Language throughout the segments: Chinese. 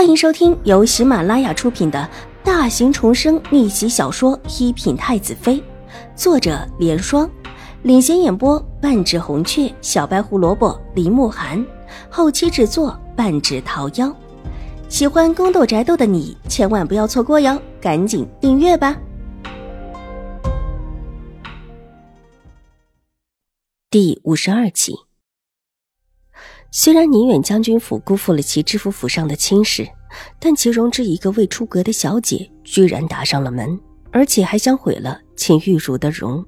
欢迎收听由喜马拉雅出品的大型重生逆袭小说《一品太子妃》，作者：莲霜，领衔演播：半指红雀、小白胡萝卜、林慕寒，后期制作：半指桃夭。喜欢宫斗宅斗的你千万不要错过哟，赶紧订阅吧！第五十二集。虽然宁远将军府辜负了齐知府府上的亲事，但齐荣之一个未出阁的小姐居然打上了门，而且还想毁了秦玉茹的容，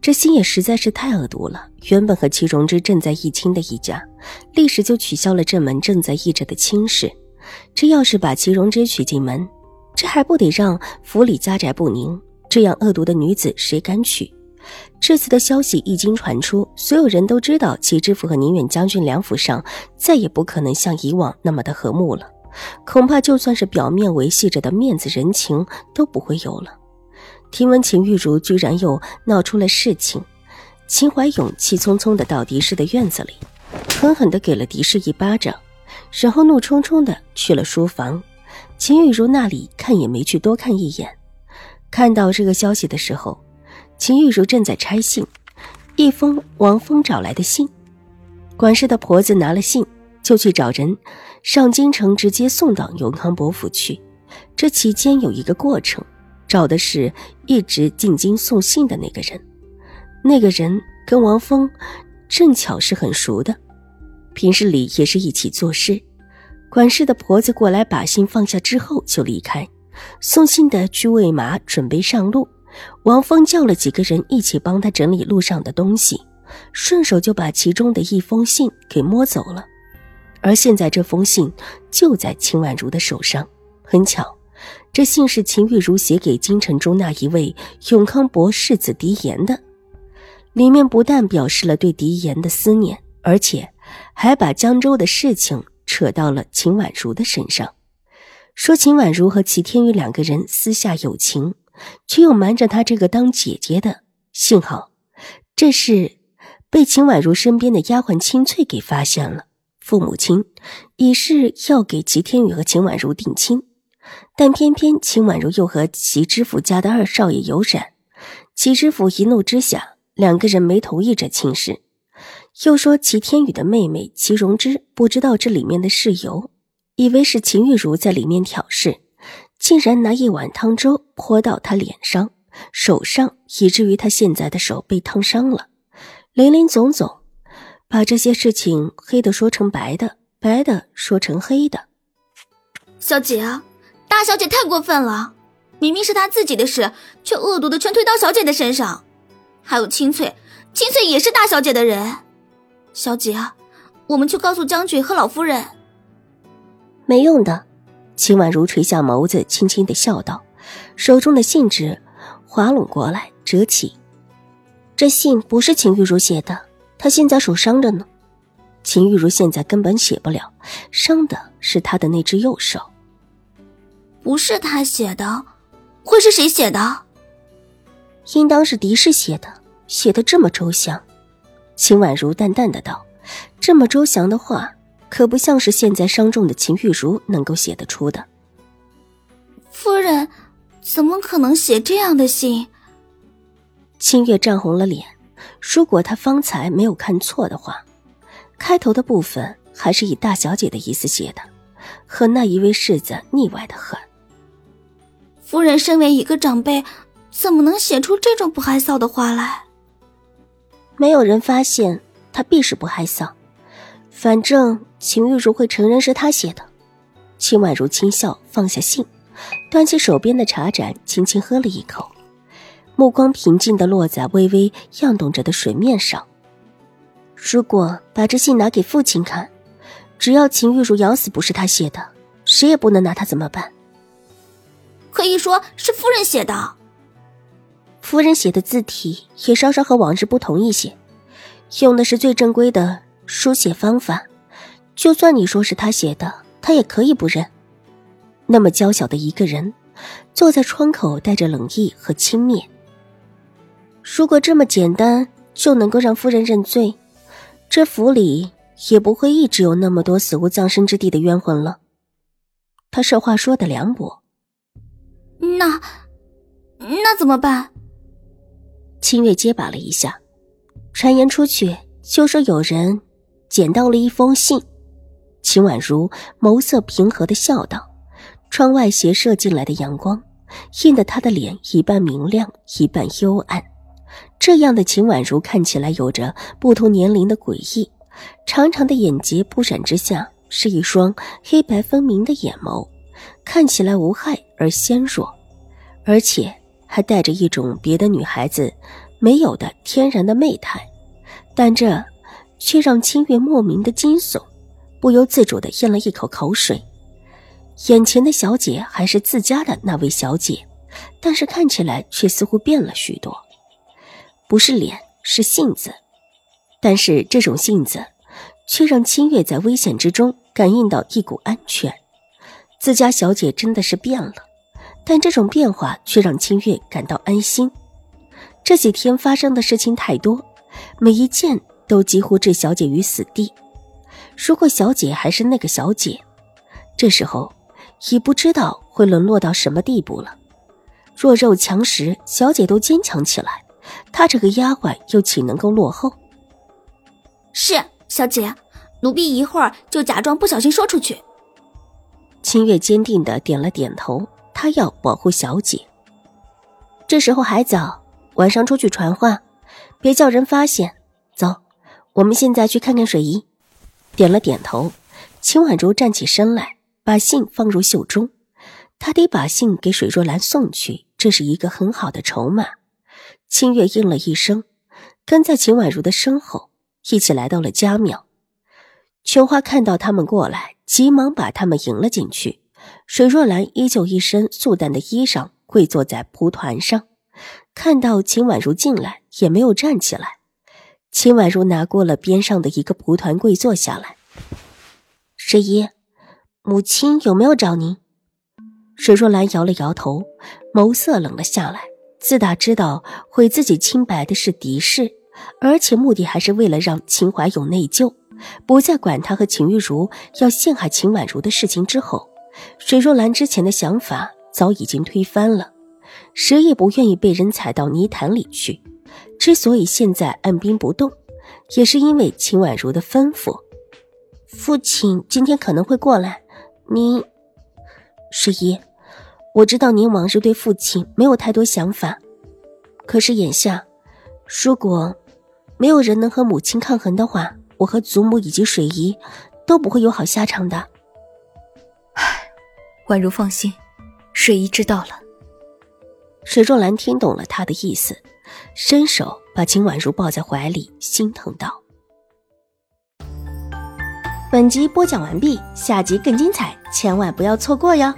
这心也实在是太恶毒了。原本和齐荣之正在议亲的一家，立时就取消了这门正在议着的亲事。这要是把齐荣之娶进门，这还不得让府里家宅不宁？这样恶毒的女子，谁敢娶？这次的消息一经传出，所有人都知道齐知府和宁远将军两府上再也不可能像以往那么的和睦了。恐怕就算是表面维系着的面子人情都不会有了。听闻秦玉茹居然又闹出了事情，秦怀勇气冲冲的到狄氏的院子里，狠狠的给了狄氏一巴掌，然后怒冲冲的去了书房。秦玉茹那里看也没去多看一眼，看到这个消息的时候。秦玉茹正在拆信，一封王峰找来的信。管事的婆子拿了信，就去找人上京城，直接送到永康伯府去。这期间有一个过程，找的是一直进京送信的那个人。那个人跟王峰正巧是很熟的，平日里也是一起做事。管事的婆子过来把信放下之后就离开，送信的去喂马，准备上路。王峰叫了几个人一起帮他整理路上的东西，顺手就把其中的一封信给摸走了。而现在这封信就在秦婉如的手上。很巧，这信是秦玉茹写给京城中那一位永康伯世子狄言的。里面不但表示了对狄言的思念，而且还把江州的事情扯到了秦婉如的身上，说秦婉如和齐天宇两个人私下有情。却又瞒着他这个当姐姐的，幸好这事被秦婉如身边的丫鬟青翠给发现了。父母亲已是要给齐天宇和秦婉如定亲，但偏偏秦婉如又和齐知府家的二少爷有染，齐知府一怒之下，两个人没同意这亲事，又说齐天宇的妹妹齐容之不知道这里面的事由，以为是秦玉茹在里面挑事。竟然拿一碗汤粥泼到他脸上、手上，以至于他现在的手被烫伤了。林林总总，把这些事情黑的说成白的，白的说成黑的。小姐啊，大小姐太过分了！明明是她自己的事，却恶毒的全推到小姐的身上。还有清翠，清翠也是大小姐的人。小姐啊，我们去告诉将军和老夫人。没用的。秦婉如垂下眸子，轻轻的笑道，手中的信纸滑拢过来，折起。这信不是秦玉茹写的，她现在手伤着呢。秦玉茹现在根本写不了，伤的是她的那只右手。不是她写的，会是谁写的？应当是狄氏写的，写的这么周详。秦婉如淡淡的道：“这么周详的话。”可不像是现在伤重的秦玉茹能够写得出的。夫人，怎么可能写这样的信？清月涨红了脸。如果她方才没有看错的话，开头的部分还是以大小姐的意思写的，和那一位世子腻歪的很。夫人身为一个长辈，怎么能写出这种不害臊的话来？没有人发现，他必是不害臊。反正秦玉茹会承认是他写的。秦婉如轻笑，放下信，端起手边的茶盏，轻轻喝了一口，目光平静地落在微微漾动着的水面上。如果把这信拿给父亲看，只要秦玉茹咬死不是他写的，谁也不能拿他怎么办。可以说是夫人写的。夫人写的字体也稍稍和往日不同一些，用的是最正规的。书写方法，就算你说是他写的，他也可以不认。那么娇小的一个人，坐在窗口，带着冷意和轻蔑。如果这么简单就能够让夫人认罪，这府里也不会一直有那么多死无葬身之地的冤魂了。他这话说的凉薄。那那怎么办？清月结巴了一下，传言出去就说有人捡到了一封信。秦婉如眸色平和的笑道，窗外斜射进来的阳光，映得她的脸一半明亮，一半幽暗。这样的秦婉如看起来有着不同年龄的诡异，长长的眼睫不闪之下是一双黑白分明的眼眸，看起来无害而纤弱，而且还带着一种别的女孩子没有的天然的媚态，但这却让清月莫名的惊悚，不由自主的咽了一口口水。眼前的小姐还是自家的那位小姐，但是看起来却似乎变了许多。不是脸，是性子，但是这种性子，却让清月在危险之中感应到一股安全。自家小姐真的是变了，但这种变化却让清月感到安心。这几天发生的事情太多，每一件都几乎置小姐于死地。如果小姐还是那个小姐，这时候已不知道会沦落到什么地步了。弱肉强食，小姐都坚强起来。她这个丫鬟又岂能够落后？是小姐，奴婢一会儿就假装不小心说出去。清月坚定的点了点头，她要保护小姐。这时候还早，晚上出去传话，别叫人发现。走，我们现在去看看水姨。点了点头，秦婉如站起身来，把信放入袖中。她得把信给水若兰送去，这是一个很好的筹码。清月应了一声，跟在秦婉如的身后，一起来到了家庙。琼花看到他们过来，急忙把他们迎了进去。水若兰依旧一身素淡的衣裳，跪坐在蒲团上，看到秦婉如进来，也没有站起来。秦婉如拿过了边上的一个蒲团，跪坐下来。十一，母亲有没有找您？水若兰摇了摇头，眸色冷了下来。自打知道毁自己清白的是狄氏，而且目的还是为了让秦怀勇内疚，不再管他和秦玉茹要陷害秦婉如的事情之后，水若兰之前的想法早已经推翻了。谁也不愿意被人踩到泥潭里去。之所以现在按兵不动，也是因为秦婉如的吩咐。父亲今天可能会过来，您，十一。我知道您往日对父亲没有太多想法，可是眼下，如果没有人能和母亲抗衡的话，我和祖母以及水姨都不会有好下场的。唉，婉如放心，水姨知道了。水若兰听懂了他的意思，伸手把秦婉如抱在怀里，心疼道：“本集播讲完毕，下集更精彩，千万不要错过哟。”